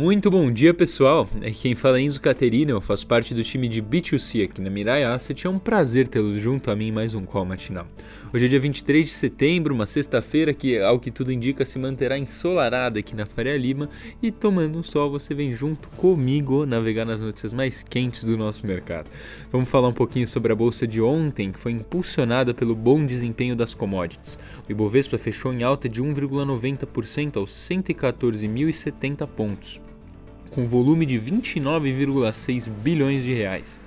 Muito bom dia, pessoal. É quem fala é Enzo Caterina, eu faço parte do time de B2C aqui na Mirai Asset. É um prazer tê-los junto a mim em mais um call matinal. Hoje é dia 23 de setembro, uma sexta-feira que, ao que tudo indica, se manterá ensolarada aqui na Faria Lima e tomando um sol, você vem junto comigo navegar nas notícias mais quentes do nosso mercado. Vamos falar um pouquinho sobre a bolsa de ontem, que foi impulsionada pelo bom desempenho das commodities. O Ibovespa fechou em alta de 1,90% aos 114.070 pontos com volume de 29,6 bilhões de reais.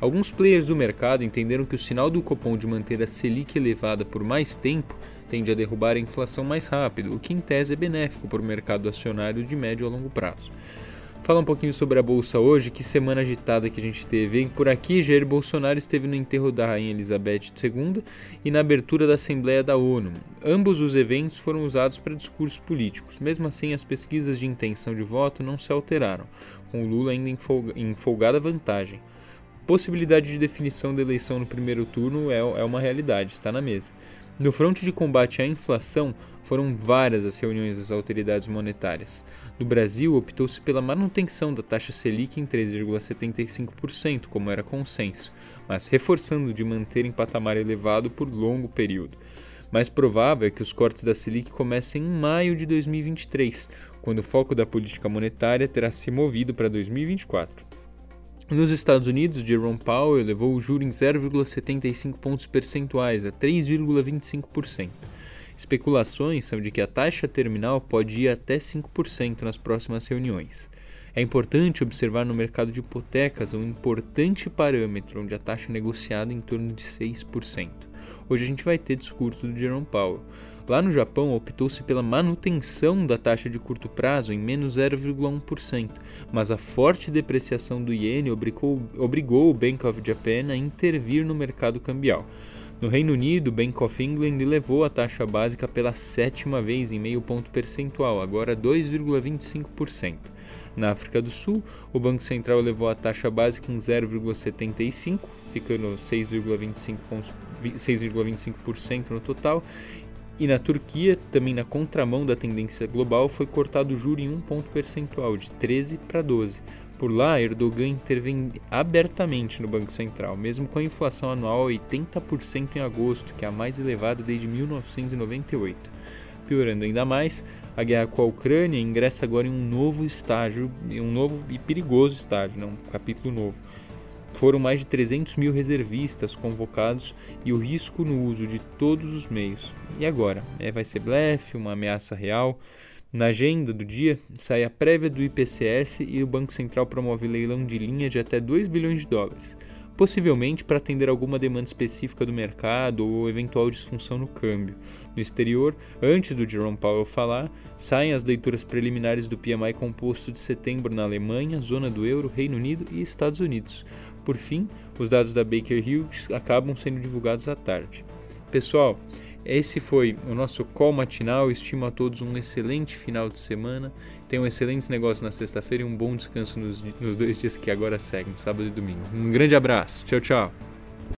Alguns players do mercado entenderam que o sinal do Copom de manter a Selic elevada por mais tempo tende a derrubar a inflação mais rápido, o que em tese é benéfico para o mercado acionário de médio a longo prazo. Fala um pouquinho sobre a bolsa hoje, que semana agitada que a gente teve. Por aqui, Jair Bolsonaro esteve no enterro da Rainha Elizabeth II e na abertura da Assembleia da ONU. Ambos os eventos foram usados para discursos políticos. Mesmo assim, as pesquisas de intenção de voto não se alteraram, com o Lula ainda em folgada vantagem. Possibilidade de definição da eleição no primeiro turno é, é uma realidade, está na mesa. No fronte de combate à inflação, foram várias as reuniões das autoridades monetárias. No Brasil, optou-se pela manutenção da taxa Selic em 3,75%, como era consenso, mas reforçando de manter em patamar elevado por longo período. Mais provável é que os cortes da Selic comecem em maio de 2023, quando o foco da política monetária terá se movido para 2024. Nos Estados Unidos, Jerome Powell elevou o juro em 0,75 pontos percentuais a 3,25%. Especulações são de que a taxa terminal pode ir até 5% nas próximas reuniões. É importante observar no mercado de hipotecas um importante parâmetro onde a taxa é negociada em torno de 6%. Hoje a gente vai ter discurso do Jerome Powell. Lá no Japão, optou-se pela manutenção da taxa de curto prazo em menos 0,1%, mas a forte depreciação do iene obrigou, obrigou o Bank of Japan a intervir no mercado cambial. No Reino Unido, o Bank of England elevou a taxa básica pela sétima vez em meio ponto percentual, agora 2,25%. Na África do Sul, o Banco Central elevou a taxa básica em 0,75%, ficando 6,25% no total, e na Turquia, também na contramão da tendência global, foi cortado o juro em um ponto percentual, de 13 para 12. Por lá, Erdogan intervém abertamente no Banco Central, mesmo com a inflação anual a 80% em agosto, que é a mais elevada desde 1998. Piorando ainda mais, a guerra com a Ucrânia ingressa agora em um novo estágio, um novo e perigoso estágio, não, um capítulo novo. Foram mais de 300 mil reservistas convocados e o risco no uso de todos os meios. E agora? É, vai ser blefe, uma ameaça real? Na agenda do dia, sai a prévia do IPCS e o Banco Central promove leilão de linha de até 2 bilhões de dólares, possivelmente para atender alguma demanda específica do mercado ou eventual disfunção no câmbio. No exterior, antes do Jerome Powell falar, saem as leituras preliminares do PMI composto de setembro na Alemanha, zona do euro, Reino Unido e Estados Unidos. Por fim, os dados da Baker Hughes acabam sendo divulgados à tarde. Pessoal, esse foi o nosso call matinal. Estimo a todos um excelente final de semana. Tenham excelentes negócios na sexta-feira e um bom descanso nos, nos dois dias que agora seguem, sábado e domingo. Um grande abraço. Tchau, tchau.